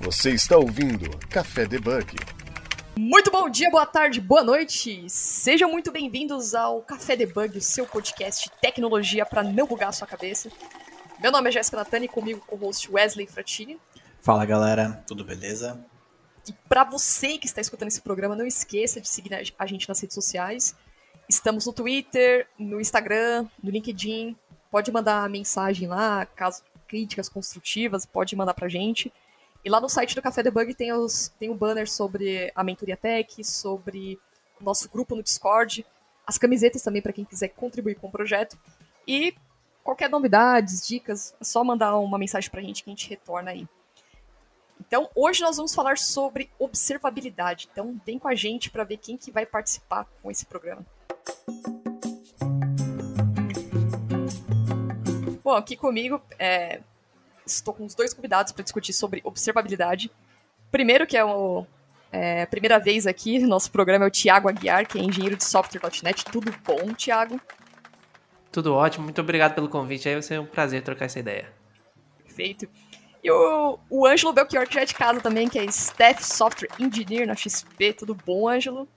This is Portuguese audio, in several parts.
Você está ouvindo Café Debug. Muito bom dia, boa tarde, boa noite. Sejam muito bem-vindos ao Café Debug, o seu podcast de tecnologia para não bugar a sua cabeça. Meu nome é Jéssica Natani, comigo com o host Wesley Fratini. Fala galera, tudo beleza? E para você que está escutando esse programa, não esqueça de seguir a gente nas redes sociais. Estamos no Twitter, no Instagram, no LinkedIn. Pode mandar mensagem lá, caso críticas construtivas, pode mandar pra gente. E lá no site do Café Debug tem, os, tem um banner sobre a Mentoria Tech, sobre o nosso grupo no Discord, as camisetas também para quem quiser contribuir com o projeto. E qualquer novidades, dicas, é só mandar uma mensagem para a gente que a gente retorna aí. Então, hoje nós vamos falar sobre observabilidade. Então, vem com a gente para ver quem que vai participar com esse programa. Bom, aqui comigo é, estou com os dois convidados para discutir sobre observabilidade. Primeiro, que é o é, primeira vez aqui no nosso programa, é o Tiago Aguiar, que é engenheiro de software.net. Tudo bom, Tiago? Tudo ótimo, muito obrigado pelo convite. Aí vai ser um prazer trocar essa ideia. Perfeito. E o, o Ângelo Belchior, que já é de casa também, que é Staff Software Engineer na XP. Tudo bom, Ângelo?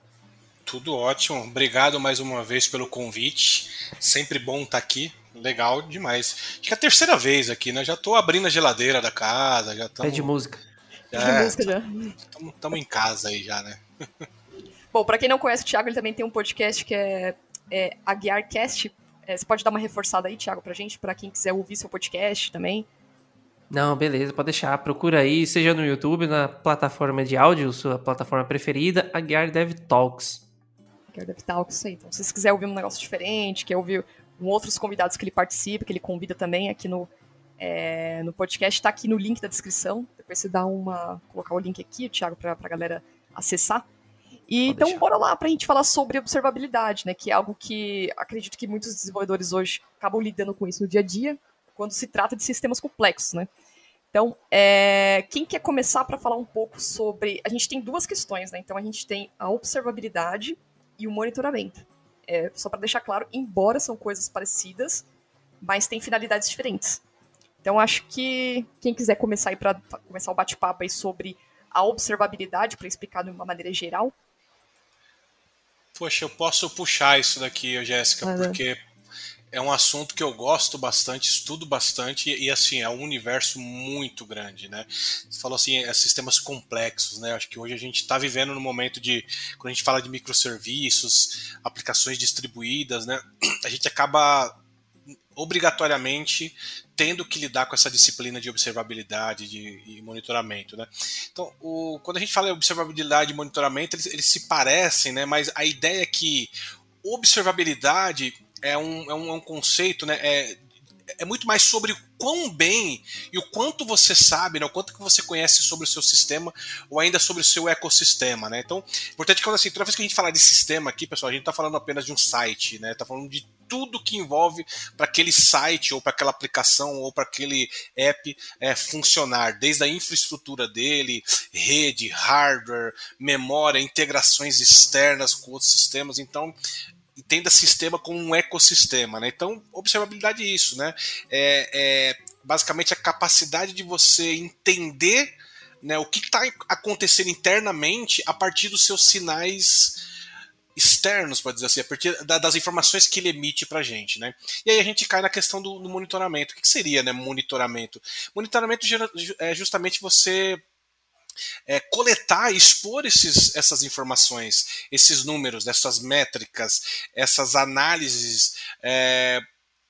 Tudo ótimo. Obrigado mais uma vez pelo convite. Sempre bom estar aqui legal demais. Acho que é a terceira vez aqui, né? Já tô abrindo a geladeira da casa, já estamos. É de música. É, de música já. Estamos em casa aí já, né? Bom, para quem não conhece o Thiago, ele também tem um podcast que é, é Aguiarcast. É, você pode dar uma reforçada aí, Thiago, pra gente, para quem quiser ouvir seu podcast também. Não, beleza, pode deixar. Procura aí, seja no YouTube, na plataforma de áudio, sua plataforma preferida, Aguiar Dev Talks. Aguiar Dev Talks, aí. Então, se você quiser ouvir um negócio diferente, quer ouvir com outros convidados que ele participa, que ele convida também aqui no, é, no podcast, está aqui no link da descrição. Depois você dá uma. colocar o link aqui, Thiago, para a galera acessar. E, então, deixar. bora lá para a gente falar sobre observabilidade, né? Que é algo que acredito que muitos desenvolvedores hoje acabam lidando com isso no dia a dia, quando se trata de sistemas complexos, né? Então, é, quem quer começar para falar um pouco sobre. A gente tem duas questões, né? Então, a gente tem a observabilidade e o monitoramento. É, só para deixar claro, embora são coisas parecidas, mas têm finalidades diferentes. Então acho que quem quiser começar aí para começar o bate-papo aí sobre a observabilidade para explicar de uma maneira geral. Poxa, eu posso puxar isso daqui, Jéssica, porque é um assunto que eu gosto bastante, estudo bastante e, assim é um universo muito grande, né? Você falou assim, é sistemas complexos, né? Acho que hoje a gente está vivendo no momento de quando a gente fala de microserviços, aplicações distribuídas, né? A gente acaba obrigatoriamente tendo que lidar com essa disciplina de observabilidade de, e monitoramento, né? Então, o, quando a gente fala em observabilidade e monitoramento, eles, eles se parecem, né? Mas a ideia é que observabilidade é um, é um, é um conceito, né? É, é muito mais sobre quão bem e o quanto você sabe, né, o quanto que você conhece sobre o seu sistema ou ainda sobre o seu ecossistema, né? Então, importante que assim, toda vez que a gente falar de sistema aqui, pessoal, a gente está falando apenas de um site, né? Tá falando de tudo que envolve para aquele site ou para aquela aplicação ou para aquele app é, funcionar, desde a infraestrutura dele, rede, hardware, memória, integrações externas com outros sistemas. Então, entenda sistema como um ecossistema, né? Então, observabilidade é isso, né? É, é basicamente a capacidade de você entender né, o que está acontecendo internamente a partir dos seus sinais externos, pode dizer assim, a partir das informações que ele emite para a gente, né? E aí a gente cai na questão do, do monitoramento. O que seria, né, monitoramento? Monitoramento é justamente você é, coletar expor esses, essas informações, esses números, essas métricas, essas análises é,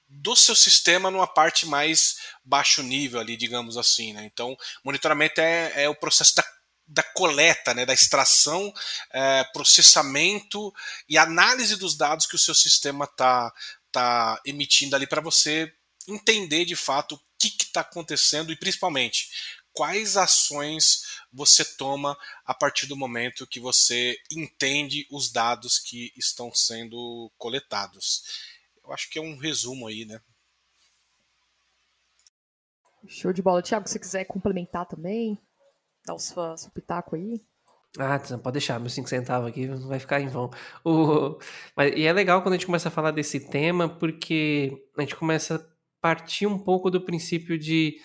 do seu sistema numa parte mais baixo nível ali, digamos assim. Né? Então, monitoramento é, é o processo da da coleta, né, da extração, é, processamento e análise dos dados que o seu sistema está tá emitindo ali para você entender de fato o que está acontecendo e principalmente quais ações você toma a partir do momento que você entende os dados que estão sendo coletados. Eu acho que é um resumo aí, né? Show de bola. Tiago, se quiser complementar também, dar o seu, seu pitaco aí. Ah, pode deixar, meus 5 centavos aqui não vai ficar em vão. O... Mas, e é legal quando a gente começa a falar desse tema, porque a gente começa a partir um pouco do princípio de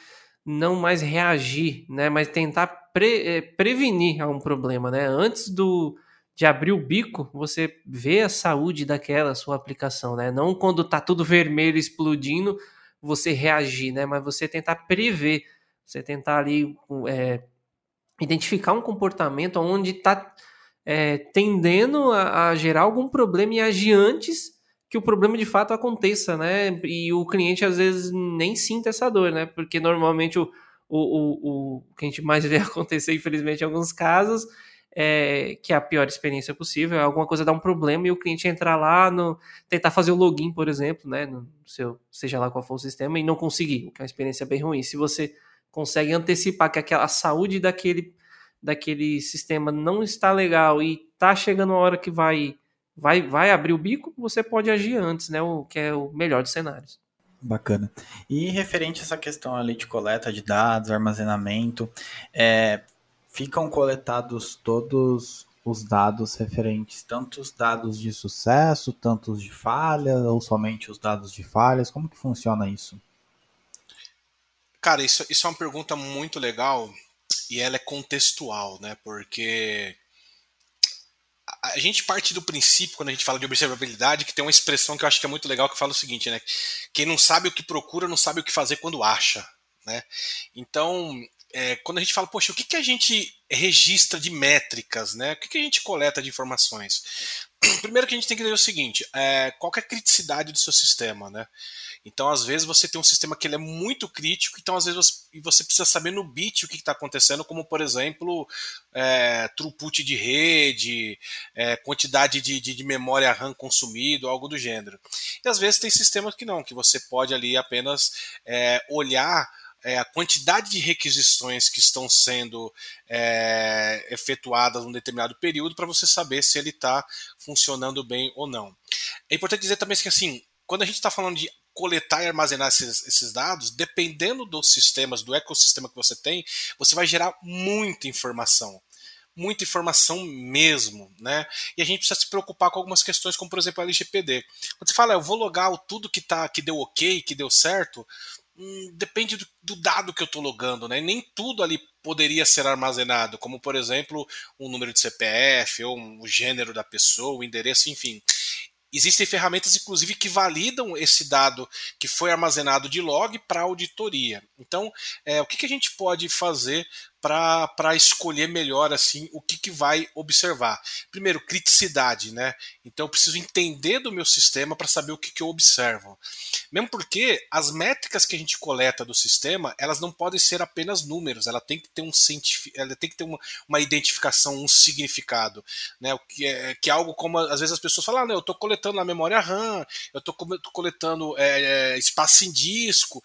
não mais reagir, né, mas tentar pre, é, prevenir a um problema, né? Antes do de abrir o bico, você vê a saúde daquela sua aplicação, né? Não quando tá tudo vermelho explodindo, você reagir, né? Mas você tentar prever, você tentar ali é, identificar um comportamento onde está é, tendendo a, a, gerar algum problema e agir antes que o problema de fato aconteça, né? E o cliente às vezes nem sinta essa dor, né? Porque normalmente o, o, o, o que a gente mais vê acontecer, infelizmente, em alguns casos, é que é a pior experiência possível, alguma coisa dar um problema e o cliente entrar lá, no, tentar fazer o login, por exemplo, né? No seu, seja lá qual for o sistema, e não conseguir, o que é uma experiência bem ruim. Se você consegue antecipar que aquela, a saúde daquele, daquele sistema não está legal e está chegando a hora que vai vai, vai abrir o bico, você pode agir antes, né? O que é o melhor dos cenários. Bacana. E referente a essa questão ali de coleta de dados, armazenamento, é, ficam coletados todos os dados referentes, tanto os dados de sucesso, tanto os de falha, ou somente os dados de falhas? Como que funciona isso? Cara, isso, isso é uma pergunta muito legal e ela é contextual, né? Porque a gente parte do princípio, quando a gente fala de observabilidade, que tem uma expressão que eu acho que é muito legal, que fala o seguinte, né? Quem não sabe o que procura, não sabe o que fazer quando acha, né? Então, é, quando a gente fala, poxa, o que, que a gente registra de métricas, né? O que, que a gente coleta de informações? Primeiro que a gente tem que ver o seguinte, é, qual é a criticidade do seu sistema, né? Então, às vezes, você tem um sistema que ele é muito crítico, então, às vezes, você, você precisa saber no bit o que está acontecendo, como, por exemplo, é, throughput de rede, é, quantidade de, de, de, memória RAM consumido, algo do gênero. E, às vezes, tem sistemas que não, que você pode ali apenas é, olhar é, a quantidade de requisições que estão sendo é, efetuadas num determinado período para você saber se ele está funcionando bem ou não. É importante dizer também que assim, quando a gente está falando de coletar e armazenar esses, esses, dados, dependendo dos sistemas, do ecossistema que você tem, você vai gerar muita informação. Muita informação mesmo, né? E a gente precisa se preocupar com algumas questões, como por exemplo a LGPD. Quando você fala, eu vou logar tudo que tá, que deu ok, que deu certo, hum, depende do, do, dado que eu estou logando, né? Nem tudo ali poderia ser armazenado, como por exemplo o número de CPF, ou o gênero da pessoa, o endereço, enfim. Existem ferramentas, inclusive, que validam esse dado que foi armazenado de log para auditoria. Então, é, o que, que, a gente pode fazer para escolher melhor assim o que, que vai observar. Primeiro, criticidade, né? Então eu preciso entender do meu sistema para saber o que, que eu observo. Mesmo porque as métricas que a gente coleta do sistema, elas não podem ser apenas números, ela tem que ter um ela tem que ter uma, uma identificação, um significado, né? O que é, que é algo como às vezes as pessoas falam, ah, eu estou coletando na memória RAM, eu estou coletando é, é, espaço em disco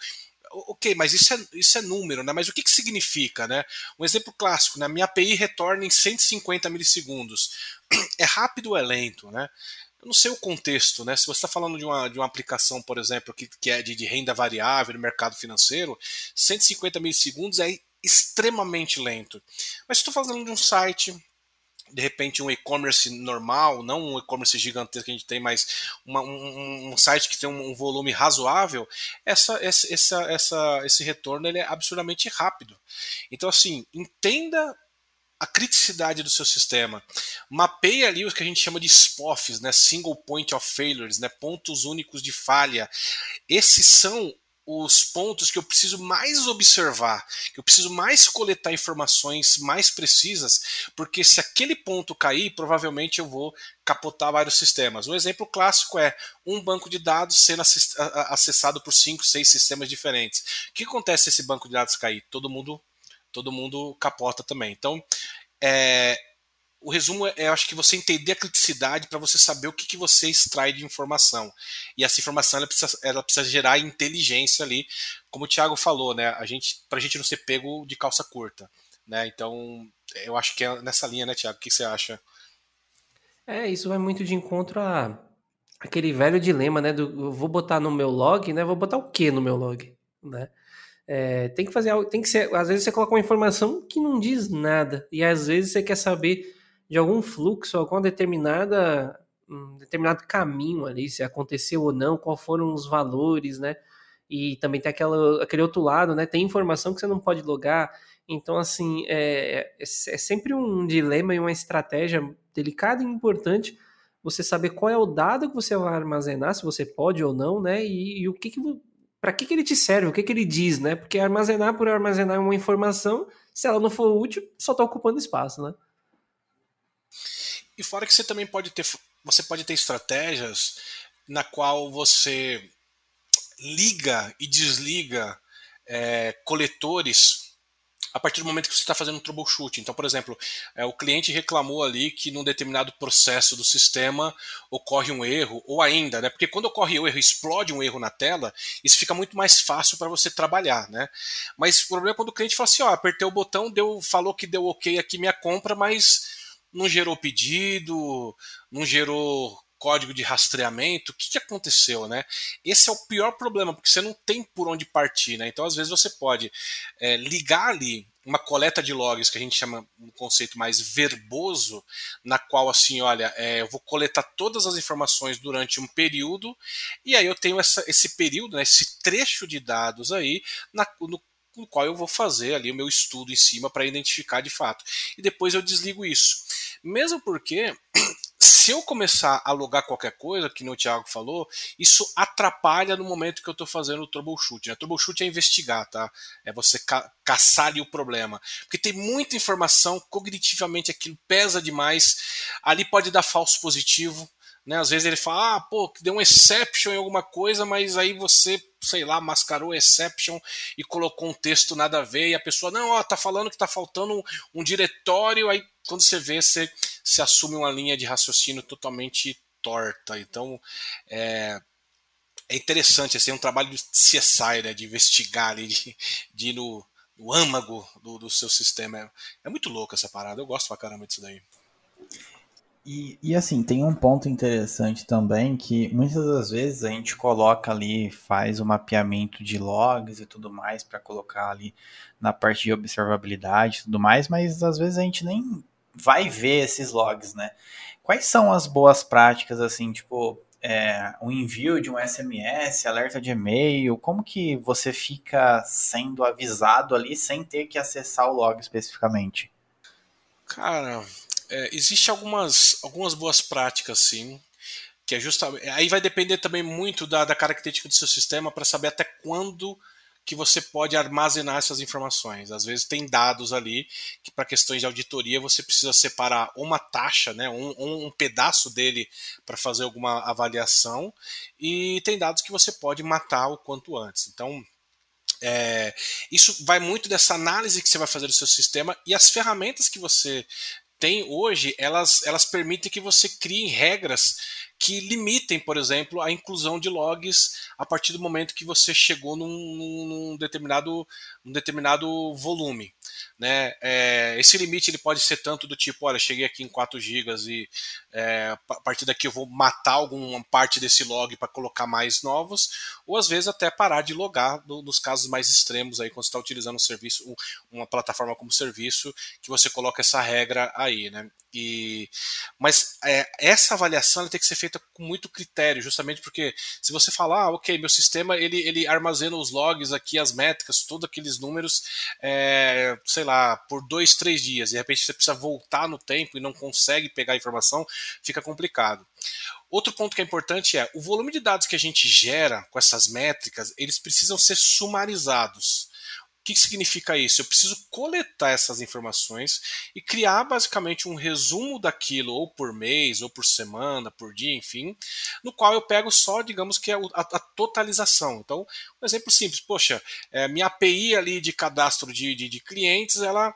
ok, mas isso é, isso é número, né? Mas o que, que significa, né? Um exemplo clássico, né? Minha API retorna em 150 milissegundos. É rápido ou é lento, né? Eu não sei o contexto, né? Se você está falando de uma, de uma aplicação, por exemplo, que, que é de, de renda variável no mercado financeiro, 150 milissegundos é extremamente lento. Mas estou falando de um site de repente um e-commerce normal, não um e-commerce gigantesco que a gente tem, mas uma, um, um, site que tem um, volume razoável, essa, essa, essa, esse retorno ele é absurdamente rápido. Então, assim, entenda a criticidade do seu sistema. Mapeie ali o que a gente chama de SPOFs, né? Single Point of Failures, né? pontos únicos de falha. Esses são os pontos que eu preciso mais observar, que eu preciso mais coletar informações mais precisas, porque se aquele ponto cair, provavelmente eu vou capotar vários sistemas. Um exemplo clássico é um banco de dados sendo acessado por cinco, seis sistemas diferentes. O que acontece se esse banco de dados cair? Todo mundo, todo mundo capota também. Então, é, o resumo é, acho que você entender a criticidade para você saber o que, que você extrai de informação. E essa informação ela precisa, ela precisa gerar inteligência ali, como o Thiago falou, né? A gente, pra gente não ser pego de calça curta. Né? Então, eu acho que é nessa linha, né, Thiago? O que você acha? É, isso vai muito de encontro a aquele velho dilema, né? Do, vou botar no meu log, né? Vou botar o que no meu log, né? É, tem que fazer tem que ser. Às vezes você coloca uma informação que não diz nada, e às vezes você quer saber de algum fluxo, alguma determinada um determinado caminho ali, se aconteceu ou não, qual foram os valores, né? E também tem aquela, aquele outro lado, né? Tem informação que você não pode logar. Então, assim, é, é, é sempre um dilema e uma estratégia delicada e importante você saber qual é o dado que você vai armazenar, se você pode ou não, né? E, e o que, que para que, que ele te serve, o que, que ele diz, né? Porque armazenar por armazenar uma informação, se ela não for útil, só está ocupando espaço, né? E fora que você também pode ter, você pode ter estratégias na qual você liga e desliga é, coletores a partir do momento que você está fazendo um troubleshoot. Então, por exemplo, é, o cliente reclamou ali que num determinado processo do sistema ocorre um erro, ou ainda, né? Porque quando ocorre o erro, explode um erro na tela, isso fica muito mais fácil para você trabalhar, né? Mas o problema é quando o cliente fala assim, ó, apertei o botão, deu, falou que deu ok aqui minha compra, mas não gerou pedido, não gerou código de rastreamento, o que, que aconteceu, né? Esse é o pior problema, porque você não tem por onde partir, né? Então, às vezes, você pode é, ligar ali uma coleta de logs que a gente chama um conceito mais verboso, na qual assim, olha, é, eu vou coletar todas as informações durante um período e aí eu tenho essa, esse período, né, esse trecho de dados aí na, no no qual eu vou fazer ali o meu estudo em cima para identificar de fato. E depois eu desligo isso. Mesmo porque se eu começar a logar qualquer coisa, que o Thiago falou, isso atrapalha no momento que eu estou fazendo o troubleshoot. Né? Troubleshoot é investigar, tá? É você ca caçar ali o problema. Porque tem muita informação, cognitivamente aquilo pesa demais, ali pode dar falso positivo. Né? Às vezes ele fala, ah, pô, deu um exception em alguma coisa, mas aí você, sei lá, mascarou exception e colocou um texto nada a ver, e a pessoa, não, ó, tá falando que tá faltando um, um diretório, aí quando você vê, você, você assume uma linha de raciocínio totalmente torta. Então, é, é interessante, assim, é um trabalho de CSI, né, de investigar ali, de, de ir no, no âmago do, do seu sistema. É, é muito louco essa parada, eu gosto pra caramba disso daí. E, e assim, tem um ponto interessante também que muitas das vezes a gente coloca ali, faz o mapeamento de logs e tudo mais para colocar ali na parte de observabilidade e tudo mais, mas às vezes a gente nem vai ver esses logs, né? Quais são as boas práticas, assim, tipo, é, o envio de um SMS, alerta de e-mail, como que você fica sendo avisado ali sem ter que acessar o log especificamente? Cara, é, existe algumas, algumas boas práticas, sim, que é justamente. Aí vai depender também muito da, da característica do seu sistema para saber até quando que você pode armazenar essas informações. Às vezes tem dados ali que para questões de auditoria você precisa separar uma taxa, né, um, um pedaço dele para fazer alguma avaliação e tem dados que você pode matar o quanto antes. Então é, isso vai muito dessa análise que você vai fazer do seu sistema e as ferramentas que você tem hoje, elas, elas permitem que você crie regras que limitem, por exemplo, a inclusão de logs a partir do momento que você chegou num, num determinado, num determinado volume. Né? É, esse limite ele pode ser tanto do tipo, olha, cheguei aqui em 4 GB e é, a partir daqui eu vou matar alguma parte desse log para colocar mais novos, ou às vezes até parar de logar no, nos casos mais extremos aí quando está utilizando um serviço, uma plataforma como serviço, que você coloca essa regra aí, né? E, mas é, essa avaliação tem que ser feita com muito critério, justamente porque se você falar, ah, ok, meu sistema ele, ele armazena os logs aqui, as métricas, todos aqueles números, é, sei lá, por dois, três dias, de repente você precisa voltar no tempo e não consegue pegar a informação, fica complicado. Outro ponto que é importante é o volume de dados que a gente gera com essas métricas, eles precisam ser sumarizados. O que significa isso? Eu preciso coletar essas informações e criar basicamente um resumo daquilo, ou por mês, ou por semana, por dia, enfim, no qual eu pego só, digamos que a, a, a totalização. Então, um exemplo simples, poxa, é, minha API ali de cadastro de, de, de clientes, ela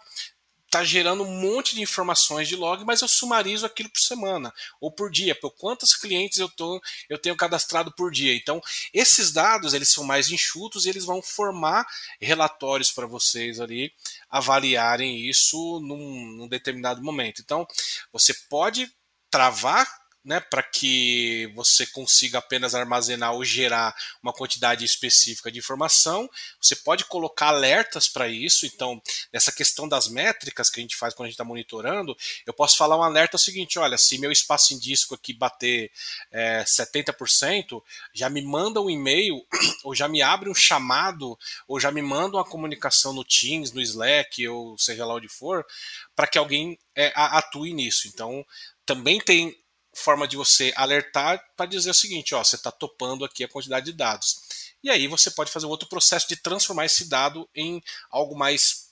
está gerando um monte de informações de log, mas eu sumarizo aquilo por semana ou por dia, por quantos clientes eu, tô, eu tenho cadastrado por dia. Então, esses dados eles são mais enxutos e eles vão formar relatórios para vocês ali avaliarem isso num, num determinado momento. Então, você pode travar né, para que você consiga apenas armazenar ou gerar uma quantidade específica de informação. Você pode colocar alertas para isso. Então, nessa questão das métricas que a gente faz quando a gente está monitorando, eu posso falar um alerta seguinte: olha, se meu espaço em disco aqui bater é, 70%, já me manda um e-mail, ou já me abre um chamado, ou já me manda uma comunicação no Teams, no Slack, ou seja lá onde for, para que alguém é, atue nisso. Então, também tem forma de você alertar para dizer o seguinte, ó, você está topando aqui a quantidade de dados. E aí você pode fazer outro processo de transformar esse dado em algo mais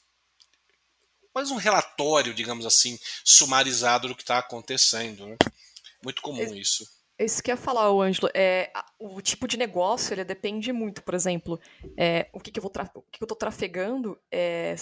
mais um relatório, digamos assim, sumarizado do que está acontecendo. Né? Muito comum é, isso. Isso que eu ia falar, o Ângelo. É, o tipo de negócio ele depende muito. Por exemplo, é, o que, que eu vou o que, que eu estou trafegando é,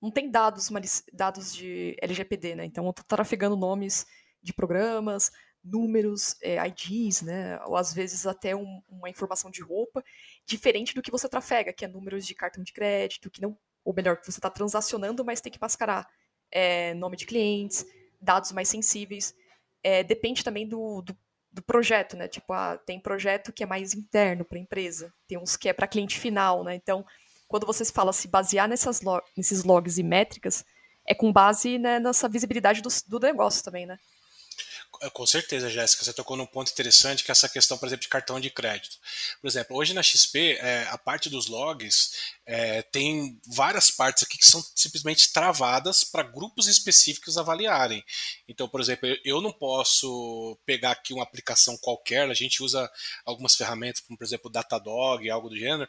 não tem dados, dados de LGPD, né? Então eu estou trafegando nomes de programas, números, é, IDs, né? Ou às vezes até um, uma informação de roupa, diferente do que você trafega, que é números de cartão de crédito, que não, ou melhor, que você está transacionando, mas tem que mascarar é, nome de clientes, dados mais sensíveis. É, depende também do, do, do, projeto, né? Tipo, ah, tem projeto que é mais interno para a empresa, tem uns que é para cliente final, né? Então, quando você fala se basear nessas nesses logs e métricas, é com base né, nessa visibilidade do, do negócio também, né? É, com certeza, Jéssica, você tocou num ponto interessante que é essa questão, por exemplo, de cartão de crédito. Por exemplo, hoje na XP, é, a parte dos logs é, tem várias partes aqui que são simplesmente travadas para grupos específicos avaliarem. Então, por exemplo, eu não posso pegar aqui uma aplicação qualquer, a gente usa algumas ferramentas, como por exemplo Datadog, algo do gênero,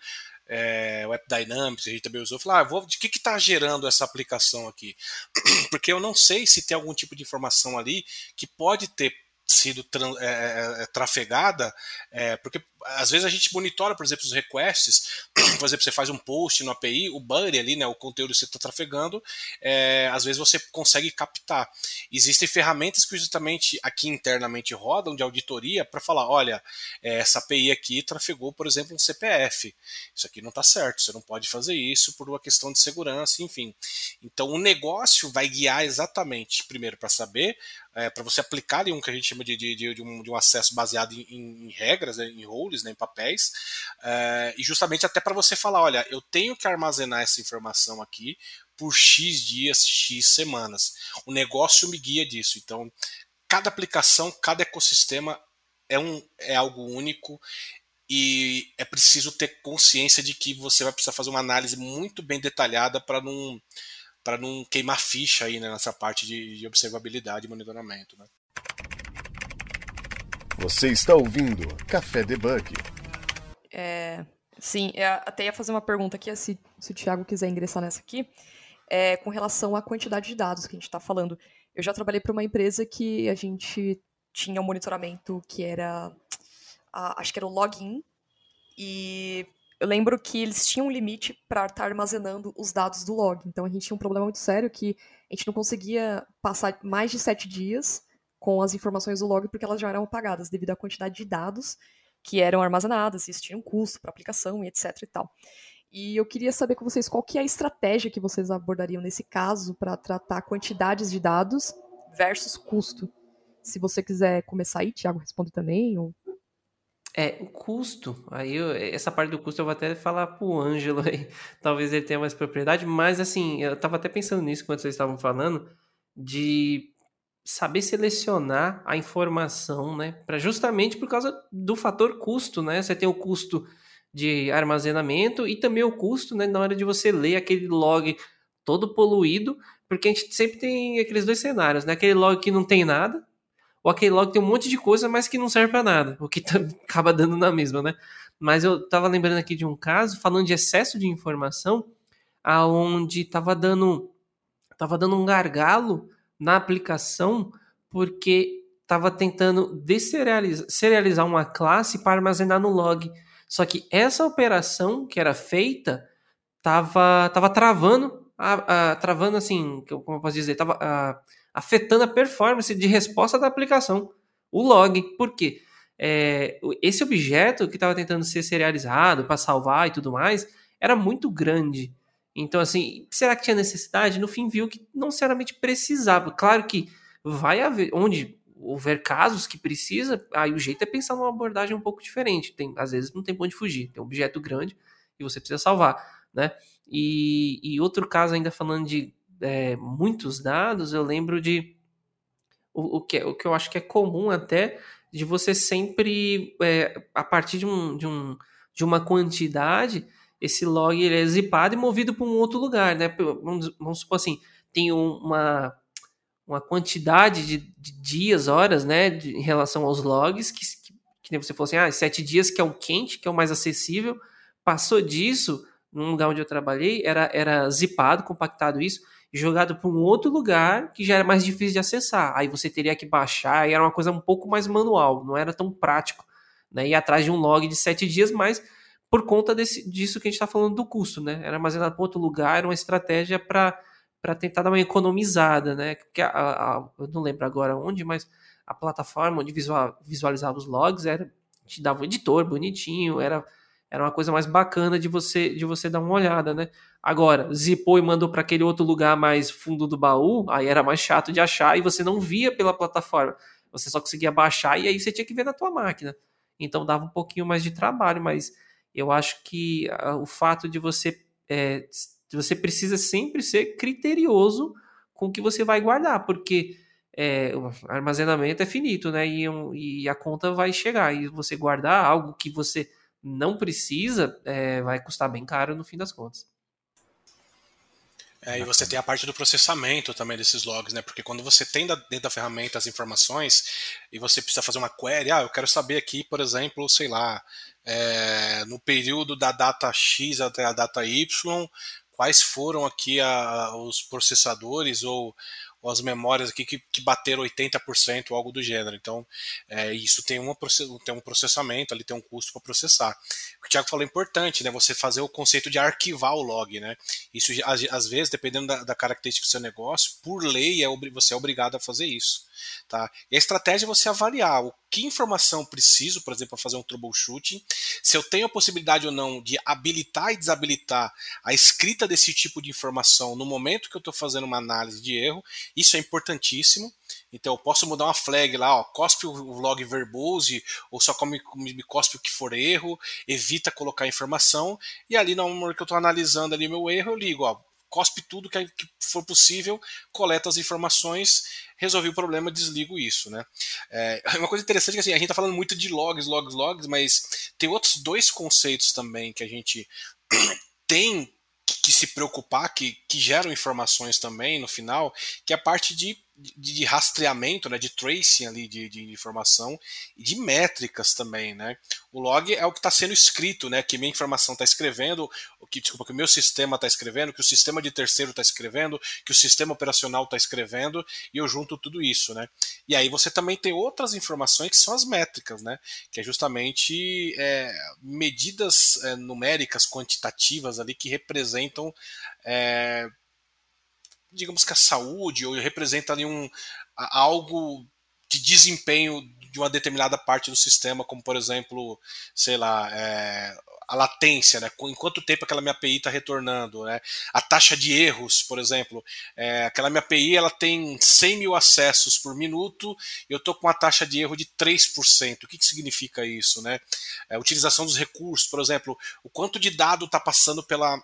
é, o AppDynamics, a gente também usou, falar, ah, vou, de que está gerando essa aplicação aqui? Porque eu não sei se tem algum tipo de informação ali que pode ter sido é, é, é, trafegada, é, porque às vezes a gente monitora, por exemplo, os requests, por exemplo, você faz um post no API, o body ali, né, o conteúdo que você está trafegando, é, às vezes você consegue captar. Existem ferramentas que justamente aqui internamente rodam de auditoria para falar, olha, é, essa API aqui trafegou, por exemplo, um CPF. Isso aqui não está certo, você não pode fazer isso por uma questão de segurança, enfim. Então o negócio vai guiar exatamente, primeiro, para saber é, para você aplicar ali um que a gente chama de, de, de, um, de um, acesso baseado em, em regras, né, em roles, né, em papéis, é, e justamente até para você falar, olha, eu tenho que armazenar essa informação aqui por X dias, X semanas. O negócio me guia disso. Então, cada aplicação, cada ecossistema é, um, é algo único e é preciso ter consciência de que você vai precisar fazer uma análise muito bem detalhada para não para não queimar ficha aí né, nessa parte de, de observabilidade e monitoramento. Né? Você está ouvindo Café Debug. É, sim, eu até ia fazer uma pergunta aqui, se, se o Thiago quiser ingressar nessa aqui, é, com relação à quantidade de dados que a gente está falando. Eu já trabalhei para uma empresa que a gente tinha um monitoramento que era, a, acho que era o login, e eu lembro que eles tinham um limite para estar tá armazenando os dados do log. Então a gente tinha um problema muito sério que a gente não conseguia passar mais de sete dias com as informações do log porque elas já eram apagadas devido à quantidade de dados que eram armazenadas, isso tinha um custo para aplicação e etc e tal. E eu queria saber com vocês qual que é a estratégia que vocês abordariam nesse caso para tratar quantidades de dados versus custo. Se você quiser começar aí, Thiago responde também, ou é, o custo, aí eu, essa parte do custo eu vou até falar pro Ângelo aí, talvez ele tenha mais propriedade, mas assim, eu tava até pensando nisso quando vocês estavam falando, de saber selecionar a informação, né, para justamente por causa do fator custo, né, você tem o custo de armazenamento e também o custo, né, na hora de você ler aquele log todo poluído, porque a gente sempre tem aqueles dois cenários, né, aquele log que não tem nada, o log tem um monte de coisa, mas que não serve para nada, o que tá, acaba dando na mesma, né? Mas eu tava lembrando aqui de um caso falando de excesso de informação, aonde tava dando tava dando um gargalo na aplicação porque tava tentando deserializar serializar uma classe para armazenar no log. Só que essa operação que era feita tava tava travando a, a, travando assim, como eu posso dizer, tava a, afetando a performance de resposta da aplicação, o log. Por quê? É, esse objeto que estava tentando ser serializado para salvar e tudo mais era muito grande. Então, assim, será que tinha necessidade? No fim, viu que não necessariamente precisava. Claro que vai haver, onde houver casos que precisa, aí o jeito é pensar numa abordagem um pouco diferente. Tem, às vezes não tem pra onde fugir, tem um objeto grande e você precisa salvar, né? E, e outro caso, ainda falando de é, muitos dados, eu lembro de o, o, que, o que eu acho que é comum até de você sempre, é, a partir de, um, de, um, de uma quantidade, esse log ele é zipado e movido para um outro lugar, né? Vamos, vamos supor assim, tem uma, uma quantidade de, de dias, horas, né, de, em relação aos logs, que, que, que você falou assim, ah, sete dias que é o quente, que é o mais acessível, passou disso, num lugar onde eu trabalhei, era, era zipado, compactado isso, jogado para um outro lugar que já era mais difícil de acessar. Aí você teria que baixar, e era uma coisa um pouco mais manual, não era tão prático, né, ir atrás de um log de sete dias, mas por conta desse, disso que a gente está falando do custo, né, era armazenado para outro lugar, era uma estratégia para para tentar dar uma economizada, né? Porque a, a, eu não lembro agora onde, mas a plataforma onde visual, visualizava os logs era te dava um editor bonitinho, era era uma coisa mais bacana de você de você dar uma olhada, né? Agora, zipou e mandou para aquele outro lugar mais fundo do baú, aí era mais chato de achar e você não via pela plataforma. Você só conseguia baixar e aí você tinha que ver na tua máquina. Então dava um pouquinho mais de trabalho, mas eu acho que uh, o fato de você é, você precisa sempre ser criterioso com o que você vai guardar, porque é, o armazenamento é finito, né? E, e, a conta vai chegar. E você guardar algo que você não precisa é, vai custar bem caro no fim das contas. É, e você tem a parte do processamento também desses logs, né? Porque quando você tem dentro da ferramenta as informações e você precisa fazer uma query, ah, eu quero saber aqui, por exemplo, sei lá, é, no período da data X até a data Y, quais foram aqui a, os processadores ou, as memórias aqui que, que bateram 80% ou algo do gênero. Então, é, isso tem, uma, tem um processamento, ali tem um custo para processar. O que o Thiago falou é importante, né? Você fazer o conceito de arquivar o log, né? Isso, às, às vezes, dependendo da, da, característica do seu negócio, por lei, é, você é obrigado a fazer isso. Tá? E a estratégia é você avaliar o que informação preciso, por exemplo, para fazer um troubleshooting, se eu tenho a possibilidade ou não de habilitar e desabilitar a escrita desse tipo de informação no momento que eu estou fazendo uma análise de erro, isso é importantíssimo. Então eu posso mudar uma flag lá, ó, cospe o log verbose, ou só come, me cospe o que for erro, evita colocar informação, e ali na hora que eu estou analisando ali meu erro, eu ligo, ó, cospe tudo que for possível, coleta as informações, resolvi o problema, desligo isso, né? É uma coisa interessante é que assim, a gente está falando muito de logs, logs, logs, mas tem outros dois conceitos também que a gente tem se preocupar, que, que geram informações também no final, que é a parte de de, de, rastreamento, né, de tracing ali de, de, informação e de métricas também, né? O log é o que está sendo escrito, né? Que minha informação está escrevendo, que desculpa que o meu sistema está escrevendo, que o sistema de terceiro está escrevendo, que o sistema operacional está escrevendo e eu junto tudo isso, né? E aí você também tem outras informações que são as métricas, né? Que é justamente é, medidas é, numéricas quantitativas ali que representam é, digamos que a saúde, ou representa ali um, algo de desempenho de uma determinada parte do sistema, como por exemplo, sei lá, é, a latência, né? Em quanto tempo aquela minha API está retornando, né? A taxa de erros, por exemplo, é, aquela minha API ela tem 100 mil acessos por minuto, e eu estou com uma taxa de erro de 3%. O que, que significa isso, né? É, utilização dos recursos, por exemplo, o quanto de dado está passando pela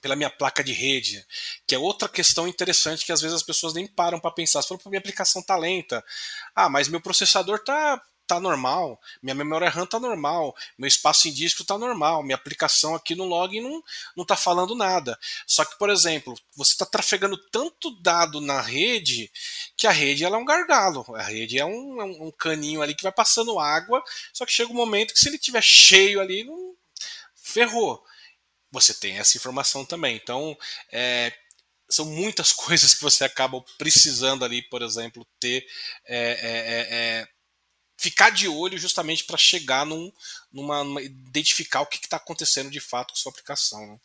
pela minha placa de rede, que é outra questão interessante que às vezes as pessoas nem param para pensar. Se for minha aplicação tá lenta, ah, mas meu processador tá tá normal, minha memória RAM tá normal, meu espaço em disco tá normal, minha aplicação aqui no log não, não tá falando nada. Só que, por exemplo, você está trafegando tanto dado na rede que a rede ela é um gargalo. A rede é um, é um caninho ali que vai passando água, só que chega um momento que se ele tiver cheio ali, não ferrou você tem essa informação também. Então, é, são muitas coisas que você acaba precisando ali, por exemplo, ter. É, é, é, é ficar de olho justamente para chegar num, numa, numa, identificar o que está acontecendo de fato com sua aplicação. Né?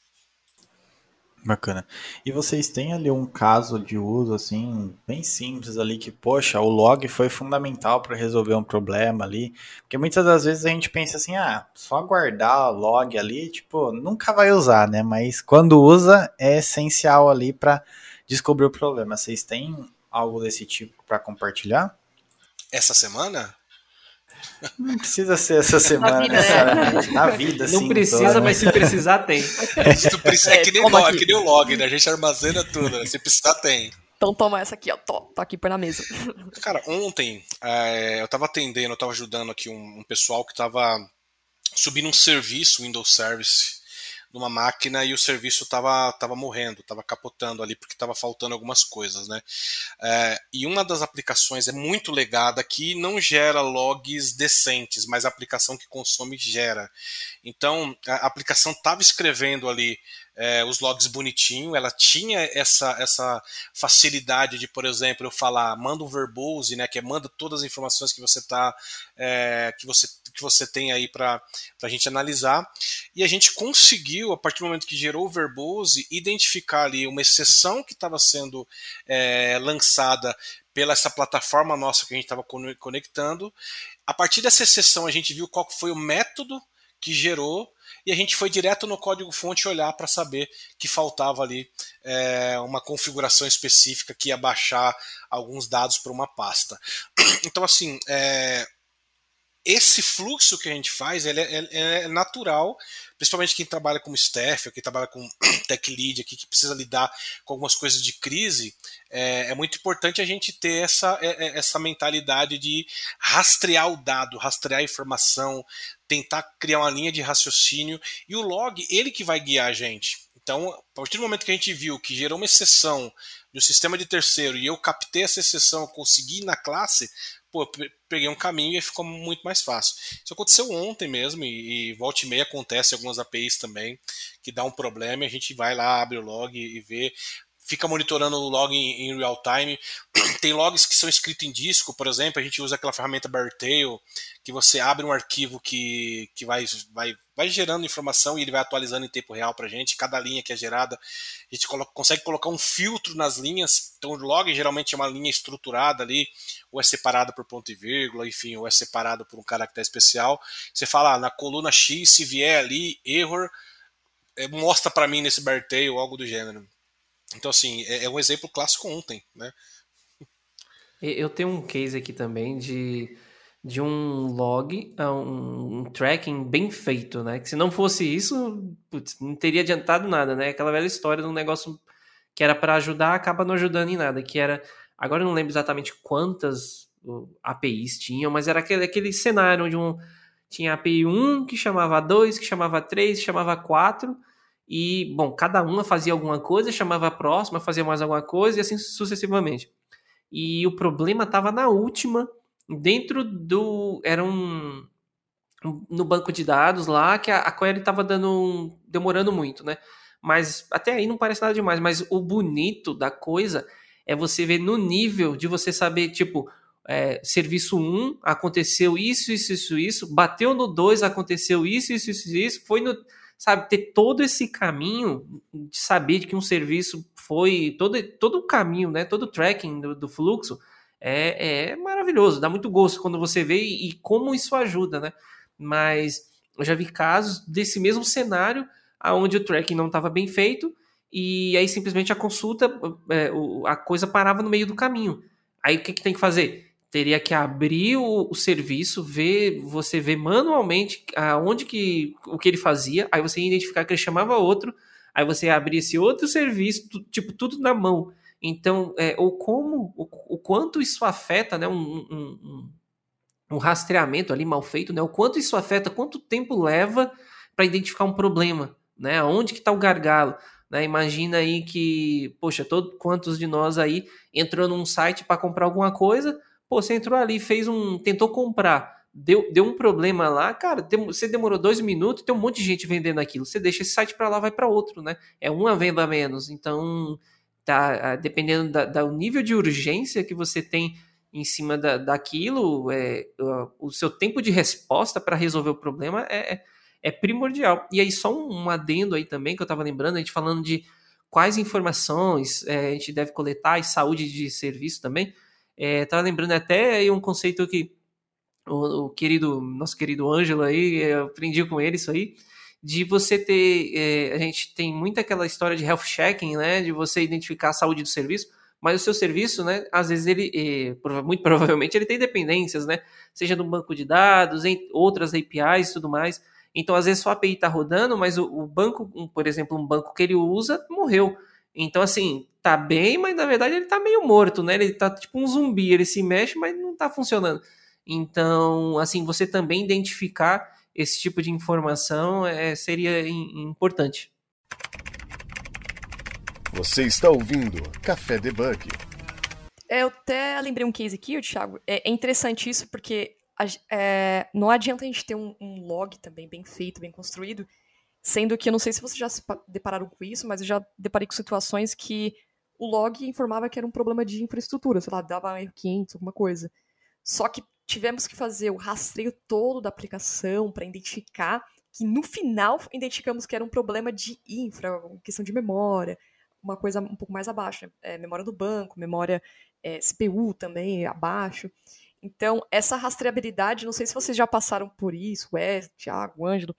Bacana. E vocês têm ali um caso de uso assim, bem simples ali que, poxa, o log foi fundamental para resolver um problema ali, porque muitas das vezes a gente pensa assim, ah, só guardar o log ali, tipo, nunca vai usar, né? Mas quando usa é essencial ali para descobrir o problema. Vocês têm algo desse tipo para compartilhar? essa semana? Não precisa ser essa semana, vida, né? Na vida, sim. Não precisa, mas se precisar, tem. Se precisa, é, que nem, toma log, que nem o log, né? A gente armazena tudo, né? Se precisar, tem. Então toma essa aqui, ó. Tô, tô aqui por na mesa. Cara, ontem é, eu tava atendendo, eu tava ajudando aqui um, um pessoal que tava subindo um serviço, Windows Service, numa máquina e o serviço tava, tava morrendo, tava capotando ali porque tava faltando algumas coisas, né? É, e uma das aplicações é muito legada que não gera logs decentes, mas a aplicação que consome gera. Então a aplicação tava escrevendo ali é, os logs bonitinho, ela tinha essa, essa facilidade de, por exemplo, eu falar, manda um verbose, né, que é manda todas as informações que você tá, é, que você que você tem aí para a gente analisar. E a gente conseguiu, a partir do momento que gerou o verbose, identificar ali uma exceção que estava sendo é, lançada pela essa plataforma nossa que a gente estava conectando. A partir dessa exceção, a gente viu qual foi o método que gerou e a gente foi direto no código-fonte olhar para saber que faltava ali é, uma configuração específica que ia baixar alguns dados para uma pasta. Então, assim, é, esse fluxo que a gente faz ele é, é, é, natural, principalmente quem trabalha como staff, quem trabalha com tech lead aqui, que precisa lidar com algumas coisas de crise, é, é muito importante a gente ter essa, é, essa mentalidade de rastrear o dado, rastrear a informação, tentar criar uma linha de raciocínio, e o log, ele que vai guiar a gente. Então, a partir do momento que a gente viu que gerou uma exceção no sistema de terceiro e eu captei essa exceção, consegui na classe, pô, peguei um caminho e ficou muito mais fácil. Isso aconteceu ontem mesmo, e, e volta e meia acontece algumas APIs também, que dá um problema e a gente vai lá, abre o log e vê. Fica monitorando o log em, em, real time. Tem logs que são escritos em disco, por exemplo, a gente usa aquela ferramenta Beartail, que você abre um arquivo que, que vai, vai, vai gerando informação e ele vai atualizando em tempo real para a gente. Cada linha que é gerada, a gente coloca, consegue colocar um filtro nas linhas. Então, o log geralmente é uma linha estruturada ali, ou é separada por ponto e vírgula, enfim, ou é separado por um caractere especial. Você fala, ah, na coluna X, se vier ali, error, é, mostra para mim nesse Beartail, algo do gênero. Então, assim, é, é um exemplo clássico ontem, né? Eu tenho um case aqui também de de um log, um, um, tracking bem feito, né? Que se não fosse isso, putz, não teria adiantado nada, né? Aquela velha história de um negócio que era para ajudar, acaba não ajudando em nada, que era, agora eu não lembro exatamente quantas APIs tinham, mas era aquele, aquele cenário onde um, tinha API 1 que chamava 2, que chamava 3, que chamava 4, e, bom, cada uma fazia alguma coisa, chamava a próxima, fazia mais alguma coisa, e assim sucessivamente. E o problema estava na última, dentro do. Era um. No banco de dados lá, que a, a query estava dando. Demorando muito, né? Mas até aí não parece nada demais. Mas o bonito da coisa é você ver no nível de você saber, tipo, é, serviço 1 aconteceu isso, isso, isso, isso, bateu no 2, aconteceu isso, isso, isso, isso, foi no. Sabe, ter todo esse caminho de saber que um serviço foi. Todo, todo o caminho, né? Todo o tracking do, do fluxo é, é maravilhoso, dá muito gosto quando você vê e, e, como isso ajuda, né? Mas eu já vi casos desse mesmo cenário onde o tracking não estava bem feito e aí simplesmente a consulta, é, a coisa parava no meio do caminho. Aí o que, que tem que fazer? Teria que abrir o, o, serviço, ver, você ver manualmente aonde que o que ele fazia, aí você ia identificar que ele chamava outro, aí você abria esse outro serviço, tipo tudo na mão. Então, é, ou como, o, o, quanto isso afeta, né, um, um, um, um, rastreamento ali mal feito, né, o quanto isso afeta, quanto tempo leva para identificar um problema, né, onde que está o gargalo, né, imagina aí que, poxa, todo, quantos de nós aí entrou num site para comprar alguma coisa, pô, você entrou ali, fez um, tentou comprar, deu, deu um problema lá, cara, você demorou dois minutos, tem um monte de gente vendendo aquilo, você deixa esse site para lá, vai para outro, né, é uma venda a menos, então tá? Dependendo da, do nível de urgência que você tem em cima da, daquilo, é, o seu tempo de resposta para resolver o problema é, é, é primordial. E aí, só um adendo aí também que eu estava lembrando, a gente falando de quais informações é, a gente deve coletar e saúde de serviço também. É, lembrando até aí um conceito que o, o, querido, nosso querido Ângelo aí, eu aprendi com ele isso aí, de você ter. É, a gente tem muito aquela história de health checking, né? De você identificar a saúde do serviço. mas o seu serviço, né, às vezes ele, muito provavelmente, ele tem dependências, né, seja do banco de dados, em outras APIs e tudo mais. Então, às vezes, sua API está rodando, mas o, o banco, por exemplo, um banco que ele usa, morreu. Então, assim, tá bem, mas na verdade ele tá meio morto, né? Ele tá tipo um zumbi, ele se mexe, mas não tá funcionando. Então, assim, você também identificar esse tipo de informação é, seria importante. Você está ouvindo Café Debug. É, eu até lembrei um case aqui, Thiago. É, é interessante isso porque é, não adianta a gente ter um, um, log também bem feito, bem construído, sendo que eu não sei se vocês já se depararam com isso, mas eu já deparei com situações que o log informava que era um problema de infraestrutura, sei lá, dava erro 500, alguma coisa. Só que tivemos que fazer o rastreio todo da aplicação para identificar que no final identificamos que era um problema de infra, questão de memória, uma coisa um pouco mais abaixo, né? é, memória do banco, memória é, CPU também abaixo. Então, essa rastreabilidade, não sei se vocês já passaram por isso, Wes, Thiago, Ângelo,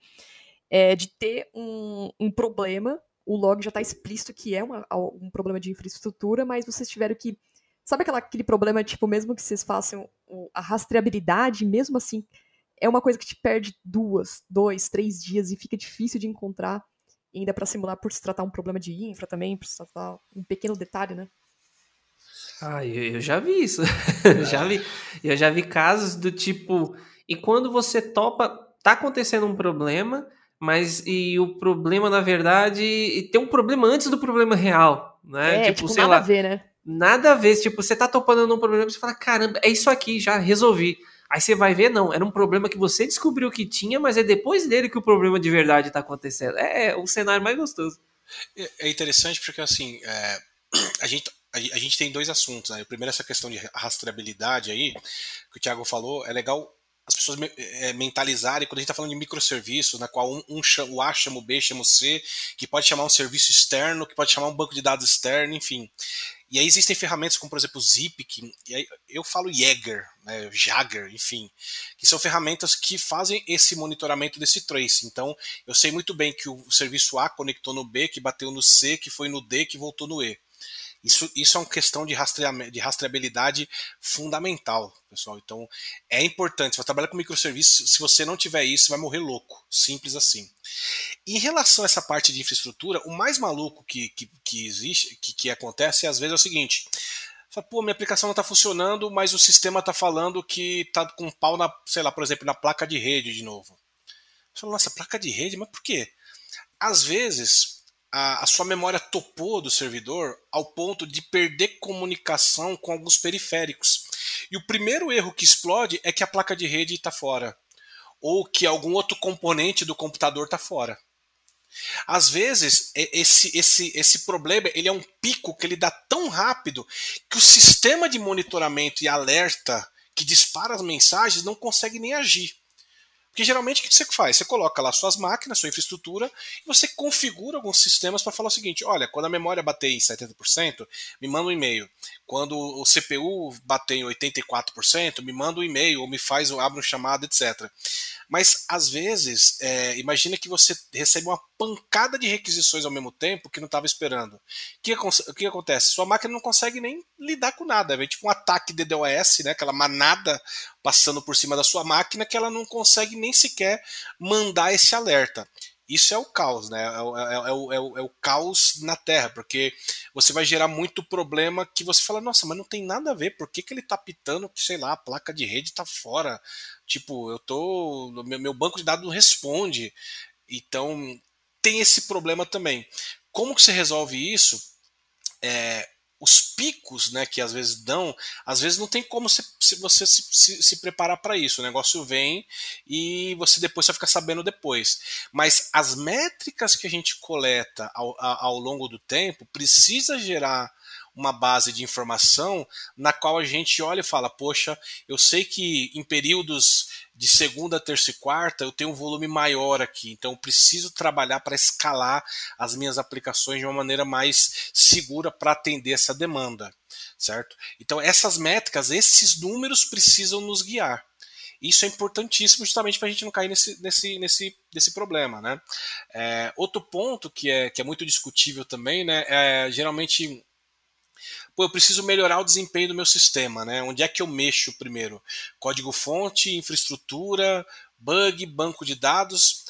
é, de ter um, um problema, o log já está explícito que é uma, um problema de infraestrutura, mas vocês tiveram que. Sabe aquela, aquele problema, tipo, mesmo que vocês façam a rastreabilidade, mesmo assim, é uma coisa que te perde duas, dois, três dias e fica difícil de encontrar, ainda para simular por se tratar um problema de infra também, por se tratar um pequeno detalhe, né? Ah, eu, eu já vi isso. já vi, eu já vi casos do tipo. E quando você topa, tá acontecendo um problema, mas e o problema, na verdade, tem um problema antes do problema real, né? É, tipo, tipo sei nada lá, a ver, né? Nada a ver, tipo, você tá topando num problema, você fala, caramba, é isso aqui, já resolvi. Aí você vai ver, não, era um problema que você descobriu que tinha, mas é depois dele que o problema de verdade tá acontecendo. É, é o cenário mais gostoso. É, é interessante porque, assim, é, a gente a gente tem dois assuntos. Né? O primeiro, essa questão de rastreabilidade aí, que o Thiago falou, é legal as pessoas é, mentalizarem quando a gente está falando de microserviços, na qual um, um chama, o A chama o B, chama o C, que pode chamar um serviço externo, que pode chamar um banco de dados externo, enfim. E aí existem ferramentas como, por exemplo, o Zip, que eu falo Jäger, né, Jagger, enfim, que são ferramentas que fazem esse monitoramento desse trace. Então, eu sei muito bem que o serviço A conectou no B, que bateu no C, que foi no D, que voltou no E. Isso, isso é uma questão de, de rastreabilidade fundamental, pessoal. Então, é importante. Você trabalha com microserviços, se você não tiver isso, você vai morrer louco. Simples assim. Em relação a essa parte de infraestrutura, o mais maluco que, que, que existe, que, que acontece, às vezes é o seguinte. Fala, pô, minha aplicação não está funcionando, mas o sistema está falando que está com pau na, sei lá, por exemplo, na placa de rede de novo. Você fala, nossa, placa de rede, mas por quê? Às vezes, a, a, sua memória topou do servidor ao ponto de perder comunicação com alguns periféricos. E o primeiro erro que explode é que a placa de rede está fora, ou que algum outro componente do computador está fora. Às vezes, esse, esse, esse problema ele é um pico que ele dá tão rápido que o sistema de monitoramento e alerta que dispara as mensagens não consegue nem agir. Porque geralmente o que você faz? Você coloca lá suas máquinas, sua infraestrutura, e você configura alguns sistemas para falar o seguinte: olha, quando a memória bater em 70%, me manda um e-mail. Quando o CPU bater em 84%, me manda um e-mail ou me faz, abre um chamado, etc. Mas às vezes, é, imagina que você recebe uma pancada de requisições ao mesmo tempo que não estava esperando. O que, o que acontece? Sua máquina não consegue nem lidar com nada. É tipo um ataque DDoS, né? aquela manada passando por cima da sua máquina que ela não consegue nem sequer mandar esse alerta. Isso é o caos, né? É o, é, é, o, é, é o caos na Terra, porque você vai gerar muito problema que você fala, nossa, mas não tem nada a ver, por que, que ele tá pitando sei lá, a placa de rede tá fora? Tipo, eu tô. Meu, meu banco de dados não responde. Então, tem esse problema também. Como que você resolve isso? É, os picos né, que às vezes dão, às vezes não tem como se, se você se, se, se preparar para isso. O negócio vem e você depois vai ficar sabendo depois. Mas as métricas que a gente coleta ao, ao longo do tempo precisa gerar uma base de informação na qual a gente olha e fala: poxa, eu sei que em períodos de segunda, terça e quarta eu tenho um volume maior aqui, então eu preciso trabalhar para escalar as minhas aplicações de uma maneira mais segura para atender essa demanda, certo? Então essas métricas, esses números precisam nos guiar. Isso é importantíssimo justamente para a gente não cair nesse, nesse, nesse, nesse problema. Né? É, outro ponto que é, que é muito discutível também, né, é geralmente pô, eu preciso melhorar o desempenho do meu sistema, né? Onde é que eu mexo primeiro? Código-fonte, infraestrutura, bug, banco de dados.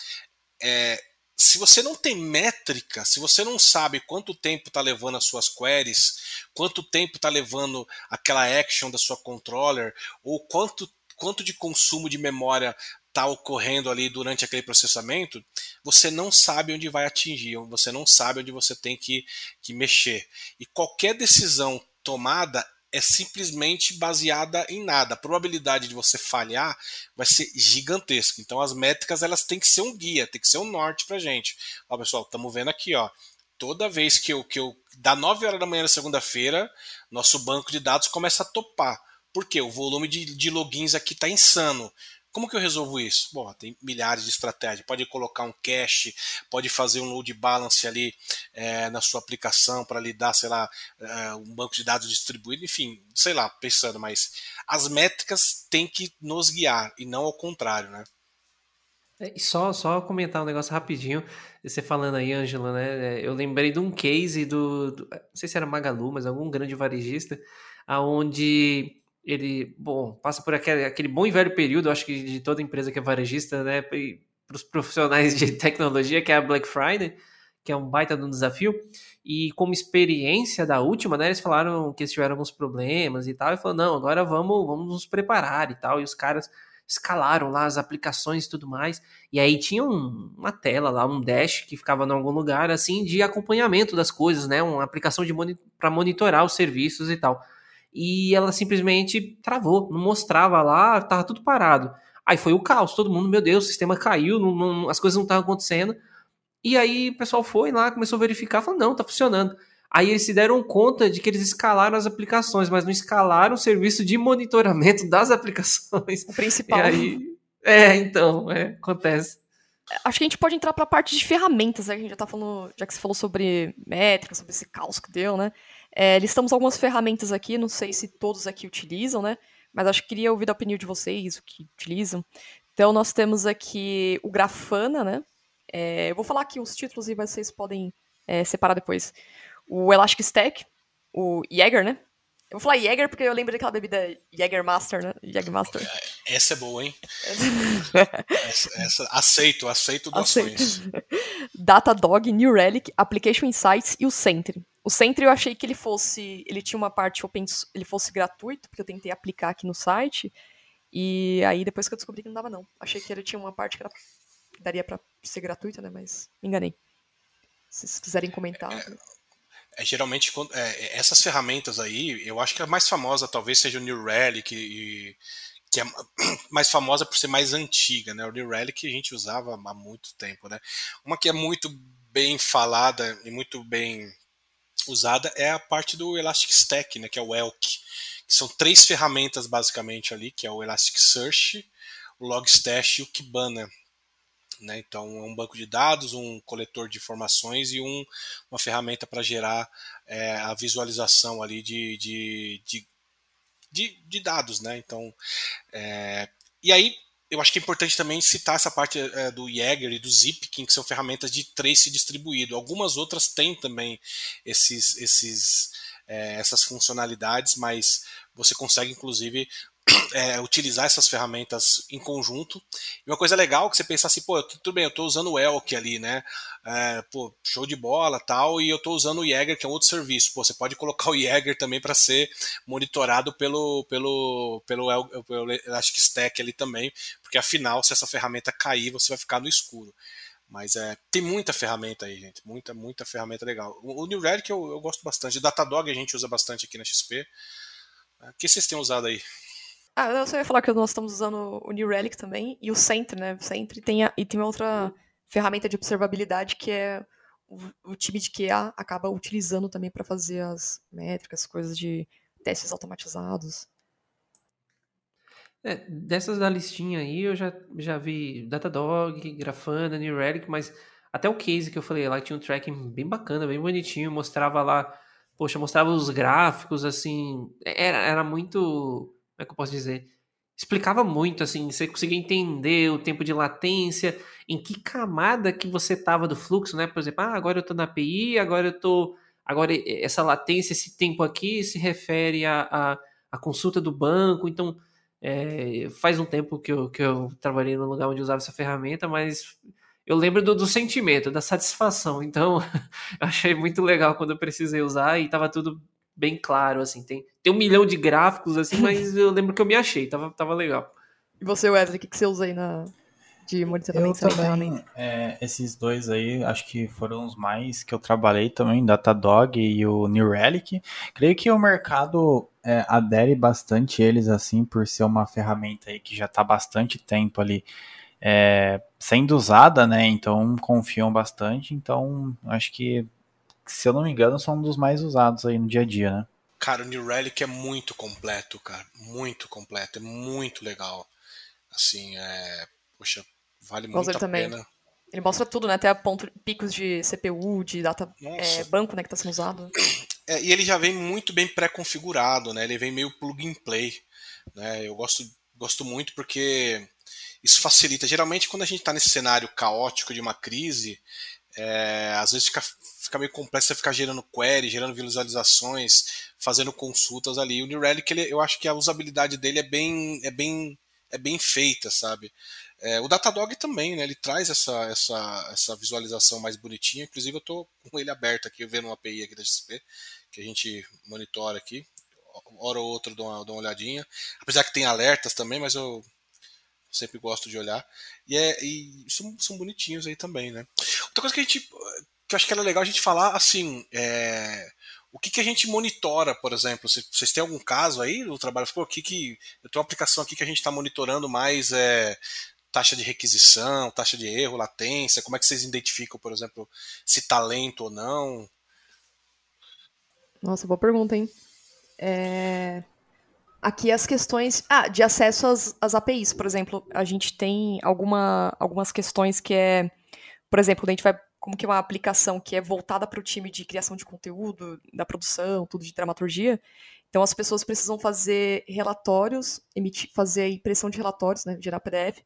É, se você não tem métrica, se você não sabe quanto tempo está levando as suas queries, quanto tempo está levando aquela action da sua controller, ou quanto, quanto de consumo de memória está ocorrendo ali durante aquele processamento, você não sabe onde vai atingir, você não sabe onde você tem que, que mexer. E qualquer decisão tomada é simplesmente baseada em nada. A probabilidade de você falhar vai ser gigantesca. Então as métricas elas têm que ser um guia, tem que ser um norte para gente. Ó, pessoal, estamos vendo aqui, ó. Toda vez que eu, que eu da 9 horas da manhã na segunda-feira, nosso banco de dados começa a topar. Por quê? O volume de, de logins aqui está insano. Como que eu resolvo isso? Bom, tem milhares de estratégias. Pode colocar um cache, pode fazer um load balance ali é, na sua aplicação para lhe dar, sei lá, é, um banco de dados distribuído, enfim, sei lá, pensando, mas as métricas têm que nos guiar e não ao contrário, né? É, só, só comentar um negócio rapidinho. Você falando aí, Ângela, né? É, eu lembrei de um case do, do, Não sei se era Magalu, mas algum grande varejista, aonde ele, bom, passa por aquele, aquele bom e velho período, acho que de toda empresa que é varejista, né, para os profissionais de tecnologia, que é a Black Friday, que é um baita de um desafio, e como experiência da última, né, eles falaram que eles tiveram alguns problemas e tal, e falou, não, agora vamos, vamos nos preparar e tal, e os caras escalaram lá as aplicações e tudo mais, e aí tinha um, uma tela lá, um dash que ficava em algum lugar, assim, de acompanhamento das coisas, né, uma aplicação moni para monitorar os serviços e tal e ela simplesmente travou, não mostrava lá, tava tudo parado. Aí foi o caos, todo mundo, meu Deus, o sistema caiu, não, não, as coisas não estavam acontecendo. E aí o pessoal foi lá, começou a verificar, falou, não, tá funcionando. Aí eles se deram conta de que eles escalaram as aplicações, mas não escalaram o serviço de monitoramento das aplicações. O principal. E aí, é, então, é, acontece. Acho que a gente pode entrar para a parte de ferramentas, né? A gente já tá falando, já que você falou sobre métrica, sobre esse caos que deu, né? É, listamos algumas ferramentas aqui, não sei se todos aqui utilizam, né? Mas acho que queria ouvir a opinião de vocês, o que utilizam. Então, nós temos aqui o Grafana, né? É, eu vou falar aqui os títulos e vocês podem é, separar depois. O Elastic Stack, o Jaeger, né? Vou falar Jäger porque eu lembro daquela bebida Jägermaster, né? Jägermaster. Essa é boa, hein? essa, essa, aceito, aceito doações. Datadog, New Relic, Application Insights e o Sentry. O Sentry eu achei que ele fosse, ele tinha uma parte open, ele fosse gratuito, porque eu tentei aplicar aqui no site, e aí depois que eu descobri que não dava não. Achei que ele tinha uma parte que, era, daria para ser gratuita, né, mas me enganei. Se vocês quiserem comentar. É, é, geralmente é, essas ferramentas aí, eu acho que a mais famosa talvez seja o New Relic, e, que é mais famosa por ser mais antiga, né? O New Relic a gente usava há muito tempo, né? Uma que é muito bem falada e muito bem usada é a parte do Elastic Stack, né, que é o ELK, que são três ferramentas basicamente ali, que é o Elasticsearch, o Logstash e o Kibana. Né? Então, é um banco de dados, um coletor de informações e um, uma ferramenta para gerar é, a visualização ali de, de, de, de, de dados. Né? Então, é, e aí, eu acho que é importante também citar essa parte é, do Jaeger e do Zipkin, que são ferramentas de trace distribuído. Algumas outras têm também esses, esses, é, essas funcionalidades, mas você consegue, inclusive, é, utilizar essas ferramentas em conjunto. E uma coisa legal que você pensar assim, pô, tudo bem, eu estou usando o Elk ali, né? É, pô, show de bola tal, e eu estou usando o Jäger, que é um outro serviço. Pô, você pode colocar o Jäger também para ser monitorado pelo, pelo, pelo, pelo Elastic Stack ali também, porque afinal, se essa ferramenta cair, você vai ficar no escuro. Mas é, tem muita ferramenta aí, gente. Muita, muita ferramenta legal. O, o New Relic eu, eu gosto bastante. Datadog a gente usa bastante aqui na XP. O que vocês têm usado aí? Ah, eu só ia falar que nós estamos usando o New Relic também e o Sentry, né? O Sentry tem a, e tem outra ferramenta de observabilidade que é o, o time de QA acaba utilizando também para fazer as métricas, coisas de testes automatizados. É, dessas da listinha aí, eu já, já vi Datadog, Grafana, New Relic, mas até o case que eu falei lá tinha um tracking bem bacana, bem bonitinho, mostrava lá, poxa, mostrava os gráficos, assim, era, era muito como é que eu posso dizer? Explicava muito, assim, você conseguia entender o tempo de latência, em que camada que você estava do fluxo, né? Por exemplo, ah, agora eu estou na API, agora eu estou Agora, essa latência, esse tempo aqui, se refere à a, a, a, consulta do banco. Então, é, faz um tempo que eu, que eu trabalhei no lugar onde usava essa ferramenta, mas eu lembro do, do sentimento, da satisfação. Então, eu achei muito legal quando eu precisei usar e estava tudo bem claro, assim. Tem, tem um milhão de gráficos, assim, mas eu lembro que eu me achei, tava, tava legal. E você, Wesley, o que, que você usa aí na, de monitoramento eu também, é, esses dois aí, acho que foram os mais que eu trabalhei também, Datadog e o New Relic. Creio que o mercado é, adere bastante eles, assim, por ser uma ferramenta aí que já está bastante tempo ali é, sendo usada, né? Então confiam bastante. Então acho que, se eu não me engano, são um dos mais usados aí no dia a dia, né? Cara, o New Relic é muito completo, cara. Muito completo. É muito legal. Assim, é. Poxa, vale muito a também. pena. Ele mostra tudo, né? Até ponto, picos de CPU, de data é, banco, né, que está sendo usado. É, e ele já vem muito bem pré-configurado, né? Ele vem meio plug and play. Né? Eu gosto, gosto muito porque isso facilita. Geralmente, quando a gente está nesse cenário caótico de uma crise, é, às vezes fica, fica meio complexo você ficar gerando query, gerando visualizações, fazendo consultas ali. O New Relic, ele, eu acho que a usabilidade dele é bem, é bem, é bem feita, sabe? É, o Datadog também, né? Ele traz essa, essa, essa visualização mais bonitinha. Inclusive, eu estou com ele aberto aqui, vendo uma API aqui da XP, que a gente monitora aqui. Hora ou outra dou uma, dou uma olhadinha. Apesar que tem alertas também, mas eu sempre gosto de olhar. E, é, e são, são bonitinhos aí também, né? Outra coisa que a gente. Que eu acho que era legal a gente falar, assim. É, o que, que a gente monitora, por exemplo? Vocês têm algum caso aí do trabalho? Pô, o que, que. Eu tenho uma aplicação aqui que a gente está monitorando mais é, taxa de requisição, taxa de erro, latência. Como é que vocês identificam, por exemplo, se está lento ou não? Nossa, boa pergunta, hein? É... Aqui as questões ah, de acesso às, às APIs, por exemplo, a gente tem alguma, algumas questões que é, por exemplo, quando a gente vai como que é uma aplicação que é voltada para o time de criação de conteúdo, da produção, tudo de dramaturgia. Então as pessoas precisam fazer relatórios, emitir, fazer impressão de relatórios, né, gerar PDF,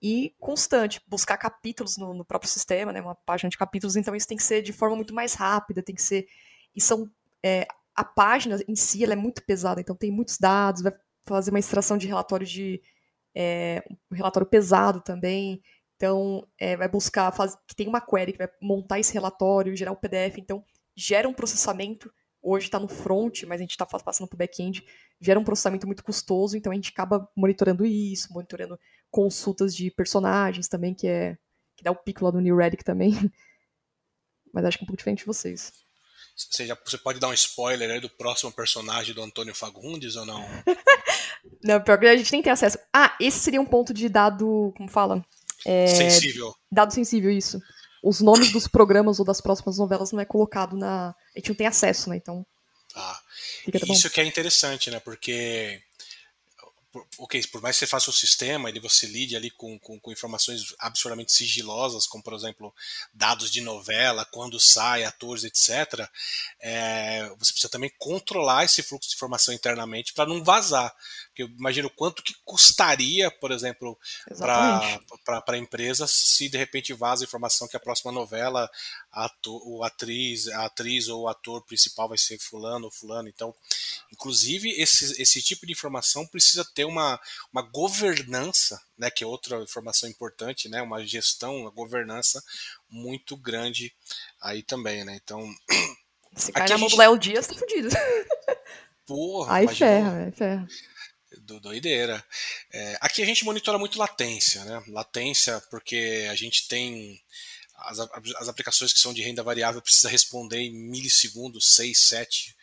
e constante, buscar capítulos no, no, próprio sistema, né, uma página de capítulos, então isso tem que ser de forma muito mais rápida, tem que ser, e são é, a página em si ela é muito pesada, então tem muitos dados, vai fazer uma extração de relatório de é, um relatório pesado também. Então, é, vai buscar faz, que tem uma query que vai montar esse relatório, gerar o um PDF. Então, gera um processamento. Hoje está no front, mas a gente está passando para o back-end. Gera um processamento muito custoso, então a gente acaba monitorando isso, monitorando consultas de personagens também, que é que dá o pico lá do New Relic também. Mas acho que é um pouco diferente de vocês. Você, já, você pode dar um spoiler aí do próximo personagem do Antônio Fagundes ou não? não, pior que a gente nem tem acesso. Ah, esse seria um ponto de dado, como fala? É, sensível. Dado sensível, isso. Os nomes dos programas ou das próximas novelas não é colocado na. A gente não tem acesso, né? Então. Ah, isso que é interessante, né? Porque ok, por mais que você faça o sistema e você lide ali com, com, com, informações absurdamente sigilosas, como por exemplo dados de novela, quando sai, atores, etc., é, você precisa também controlar esse fluxo de informação internamente para não vazar. Porque eu imagino quanto que custaria, por exemplo, para a empresa se de repente vaza a informação que a próxima novela, ator, o atriz, a atriz ou o ator principal vai ser fulano ou fulano. Então, inclusive, esse, esse tipo de informação precisa ter uma, uma governança, né, que é outra informação importante, né, uma gestão, uma governança muito grande aí também, né? Então. Se cai na mão do Léo Dias, tá fudido. Porra, aí ferra, aí ferra do doideira. É, aqui a gente monitora muito latência, né? Latência porque a gente tem as, as aplicações que são de renda variável precisa responder em milissegundos, 6, 7,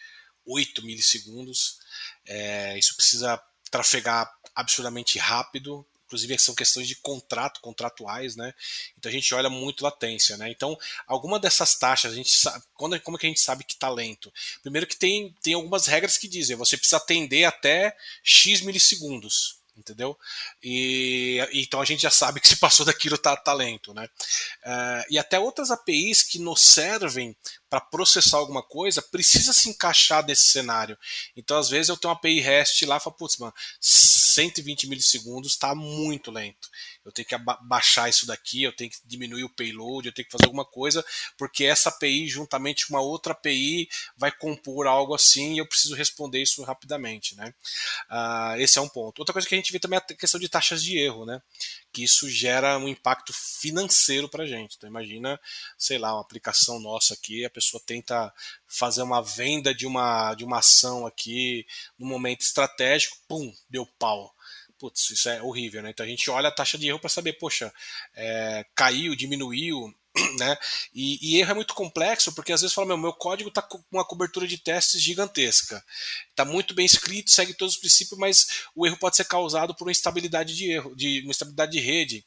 8 milissegundos. É, isso precisa trafegar absurdamente rápido inclusive são questões de contrato, contratuais, né? Então a gente olha muito latência, né? Então, alguma dessas taxas, a gente sabe, quando, como é que a gente sabe que está lento? Primeiro que tem, tem algumas regras que dizem, você precisa atender até X milissegundos entendeu? E então a gente já sabe que se passou daquilo tá talento, tá né? Uh, e até outras APIs que nos servem para processar alguma coisa precisa se encaixar nesse cenário. Então às vezes eu tenho uma API REST lá e falo, putz, mano, 120 milissegundos está muito lento. Eu tenho que baixar isso daqui, eu tenho que diminuir o payload, eu tenho que fazer alguma coisa, porque essa API, juntamente com uma outra API, vai compor algo assim e eu preciso responder isso rapidamente. Né? Uh, esse é um ponto. Outra coisa que a gente vê também é a questão de taxas de erro, né? que isso gera um impacto financeiro para a gente. Então, imagina, sei lá, uma aplicação nossa aqui, a pessoa tenta fazer uma venda de uma, de uma ação aqui no momento estratégico, pum, deu pau putz, isso é horrível, né? Então a gente olha a taxa de erro para saber, poxa, é, caiu, diminuiu, né? E, e, erro é muito complexo porque às vezes fala, meu, meu código está com uma cobertura de testes gigantesca, está muito bem escrito, segue todos os princípios, mas o erro pode ser causado por uma instabilidade de erro, de uma instabilidade de rede.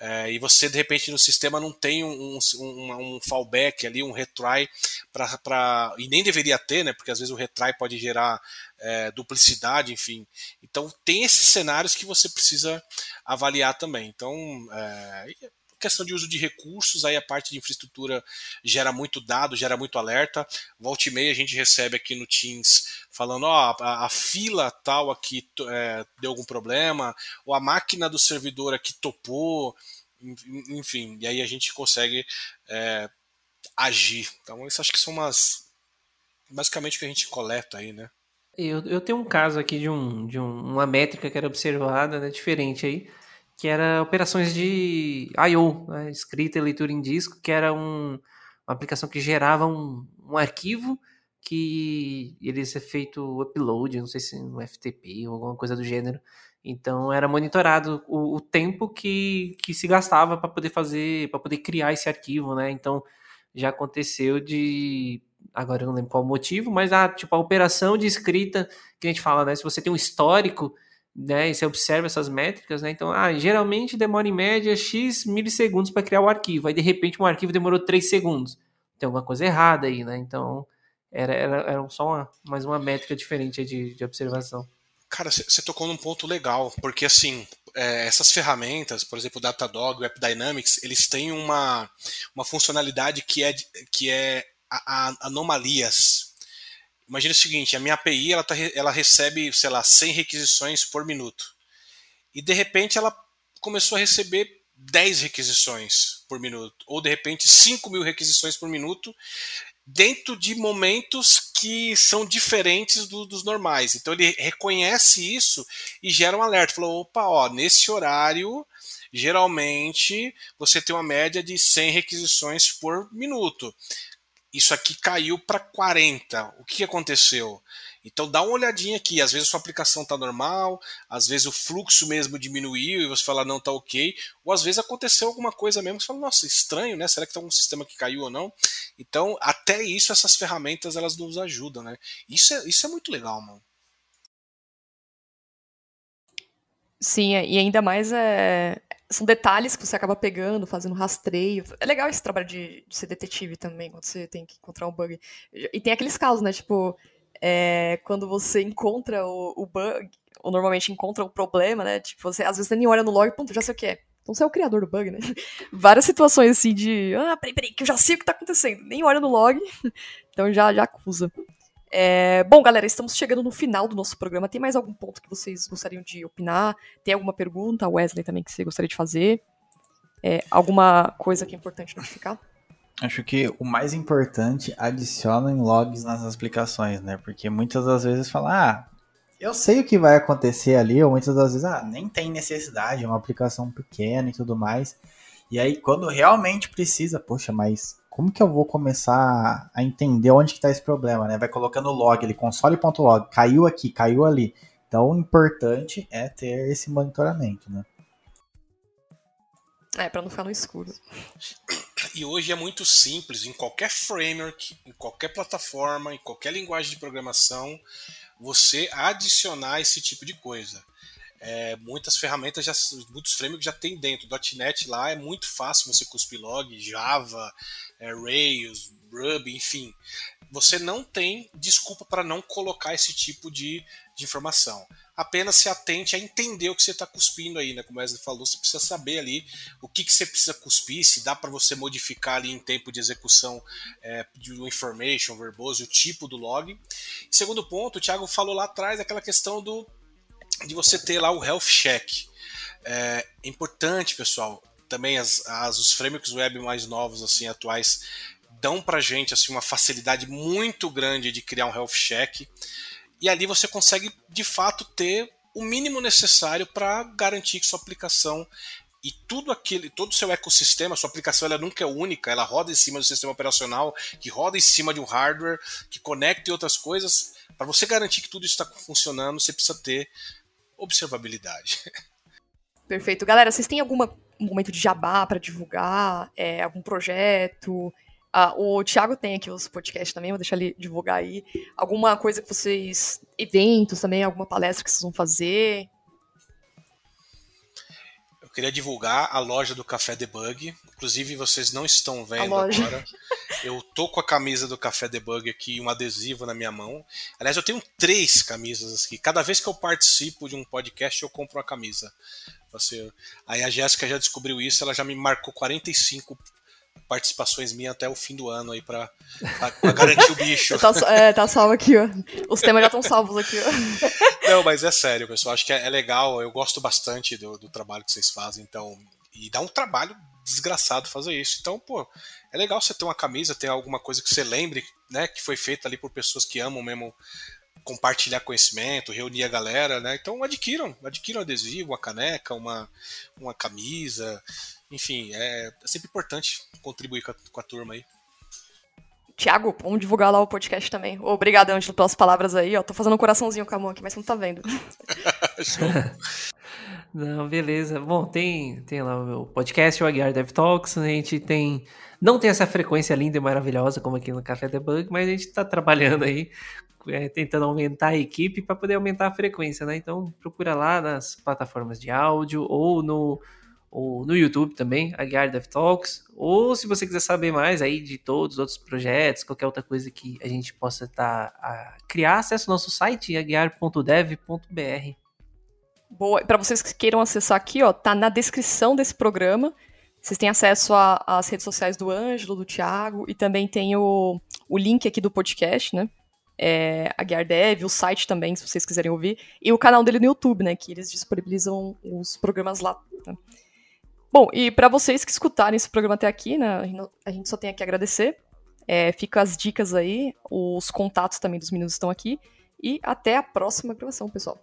É, e você, de repente, no sistema não tem um, um, um fallback ali, um retry, pra, e nem deveria ter, né? Porque às vezes o retry pode gerar é, duplicidade, enfim. Então, tem esses cenários que você precisa avaliar também. Então, é, questão de uso de recursos, aí a parte de infraestrutura gera muito dado, gera muito alerta. Volta e meia a gente recebe aqui no Teams falando, ó, oh, a, a, fila tal aqui é, deu algum problema, ou a máquina do servidor aqui topou, enfim, e aí a gente consegue é, agir. Então, isso acho que são umas. Basicamente o que a gente coleta aí, né? Eu, eu tenho um caso aqui de, um, de um, uma métrica que era observada, né, diferente aí, que era operações de I.O., né, escrita e leitura em disco, que era um, uma aplicação que gerava um, um arquivo que ele ser feito upload, não sei se no FTP ou alguma coisa do gênero. Então era monitorado o, o tempo que, que se gastava para poder fazer, para poder criar esse arquivo, né? Então já aconteceu de agora eu não lembro qual o motivo, mas a tipo a operação de escrita que a gente fala, né? Se você tem um histórico né, e você observa essas métricas, né, então, ah, geralmente demora em média X milissegundos para criar o arquivo, aí de repente um arquivo demorou 3 segundos, tem alguma coisa errada aí, né, então era, era, era só uma, mais uma métrica diferente de, de observação. Cara, você tocou num ponto legal, porque assim, é, essas ferramentas, por exemplo, o Datadog, o AppDynamics, eles têm uma, uma funcionalidade que é, que é a, a anomalias, Imagina o seguinte, a minha API ela, tá, ela recebe, sei lá, 100 requisições por minuto. E de repente ela começou a receber 10 requisições por minuto. Ou de repente 5 mil requisições por minuto dentro de momentos que são diferentes do, dos normais. Então ele reconhece isso e gera um alerta. Falou, opa, ó, nesse horário geralmente você tem uma média de 100 requisições por minuto isso aqui caiu para 40. O que aconteceu? Então dá uma olhadinha aqui. Às vezes sua aplicação está normal, às vezes o fluxo mesmo diminuiu e você fala não está ok, ou às vezes aconteceu alguma coisa mesmo que você fala nossa estranho, né? Será que tem algum sistema que caiu ou não? Então até isso essas ferramentas elas nos ajudam, né? Isso é, isso é muito legal, mano. Sim, e ainda mais é, são detalhes que você acaba pegando, fazendo rastreio. É legal esse trabalho de, de, ser detetive também, quando você tem que encontrar um bug. E tem aqueles casos, né? Tipo, é, quando você encontra o, o, bug, ou normalmente encontra o problema, né? Tipo, você às vezes nem olha no log, ponto, já sei o que é. Então você é o criador do bug, né? Várias situações assim de. Ah, peraí, peraí, que eu já sei o que tá acontecendo. Nem olha no log, então já, já acusa. É, bom, galera, estamos chegando no final do nosso programa. Tem mais algum ponto que vocês gostariam de opinar? Tem alguma pergunta, Wesley, também, que você gostaria de fazer? É, alguma coisa que é importante notificar? Acho que o mais importante, adicionem logs nas aplicações, né? Porque muitas das vezes fala, ah, eu sei o que vai acontecer ali, ou muitas das vezes, ah, nem tem necessidade, é uma aplicação pequena e tudo mais. E aí, quando realmente precisa, poxa, mas como que eu vou começar a entender onde está esse problema, né? Vai colocando log, ele console.log, caiu aqui, caiu ali. Então, o importante é ter esse monitoramento, né? É, para não ficar no escuro. E hoje é muito simples, em qualquer framework, em qualquer plataforma, em qualquer linguagem de programação, você adicionar esse tipo de coisa. É, muitas ferramentas, já, muitos frameworks já tem dentro. .NET lá é muito fácil você cuspir log, Java, é, Rails, Ruby, enfim. Você não tem desculpa para não colocar esse tipo de, de informação. Apenas se atente a entender o que você está cuspindo aí, né? Como o Wesley falou, você precisa saber ali o que, que você precisa cuspir, se dá para você modificar ali em tempo de execução é, de um information verboso, o tipo do log. segundo ponto, o Thiago falou lá atrás aquela questão do de você ter lá o Health Check. É importante, pessoal, também as, as, os frameworks web mais novos, assim, atuais, dão pra gente assim, uma facilidade muito grande de criar um health check. E ali você consegue, de fato, ter o mínimo necessário para garantir que sua aplicação e tudo aquele, todo o seu ecossistema, sua aplicação ela nunca é única, ela roda em cima do sistema operacional, que roda em cima de um hardware, que conecta e outras coisas. Para você garantir que tudo está funcionando, você precisa ter observabilidade. Perfeito. Galera, vocês têm algum momento de jabá para divulgar? É, algum projeto? Ah, o Thiago tem aqui os podcasts também, vou deixar ele divulgar aí. Alguma coisa que vocês. eventos também, alguma palestra que vocês vão fazer? Eu queria divulgar a loja do Café Debug. Inclusive, vocês não estão vendo agora. Eu tô com a camisa do Café Debug aqui, um adesivo na minha mão. Aliás, eu tenho três camisas aqui. Cada vez que eu participo de um podcast, eu compro uma camisa. Você... Aí a Jéssica já descobriu isso, ela já me marcou 45 participações minhas até o fim do ano aí pra, pra, pra garantir o bicho. tá, é, tá salvo aqui, ó. Os temas já estão salvos aqui, ó. Não, mas é sério, pessoal. Acho que é, é legal. Eu gosto bastante do, do, trabalho que vocês fazem, então. E dá um trabalho desgraçado fazer isso. Então, pô, é legal você ter uma camisa, ter alguma coisa que você lembre, né? Que foi feita ali por pessoas que amam mesmo compartilhar conhecimento, reunir a galera, né? Então adquiram, adquiram um adesivo, uma caneca, uma, uma camisa, enfim, é, é sempre importante contribuir com a, com a turma aí. Tiago, vamos divulgar lá o podcast também. Obrigado, Ângelo, pelas palavras aí. Ó, tô fazendo um coraçãozinho com a mão aqui, mas você não tá vendo. não, beleza. Bom, tem, tem lá o meu podcast, o Aguiar Dev Talks. A gente tem. Não tem essa frequência linda e maravilhosa como aqui no Café Debug, mas a gente tá trabalhando aí, é, tentando aumentar a equipe para poder aumentar a frequência, né? Então procura lá nas plataformas de áudio ou no ou no YouTube também, Aguiar Dev Talks, ou se você quiser saber mais aí de todos os outros projetos, qualquer outra coisa que a gente possa estar tá, a criar, acesse o nosso site aguiar.dev.br. Boa, para vocês que queiram acessar aqui, ó, tá na descrição desse programa. Vocês têm acesso às redes sociais do Ângelo, do Thiago, e também tem o, o link aqui do podcast, né? É, a Gear Dev, o site também, se vocês quiserem ouvir, e o canal dele no YouTube, né? Que eles disponibilizam os programas lá. Tá? Bom, e para vocês que escutaram esse programa até aqui, né, a gente só tem aqui a agradecer. É, fica as dicas aí, os contatos também dos meninos estão aqui. E até a próxima gravação, pessoal.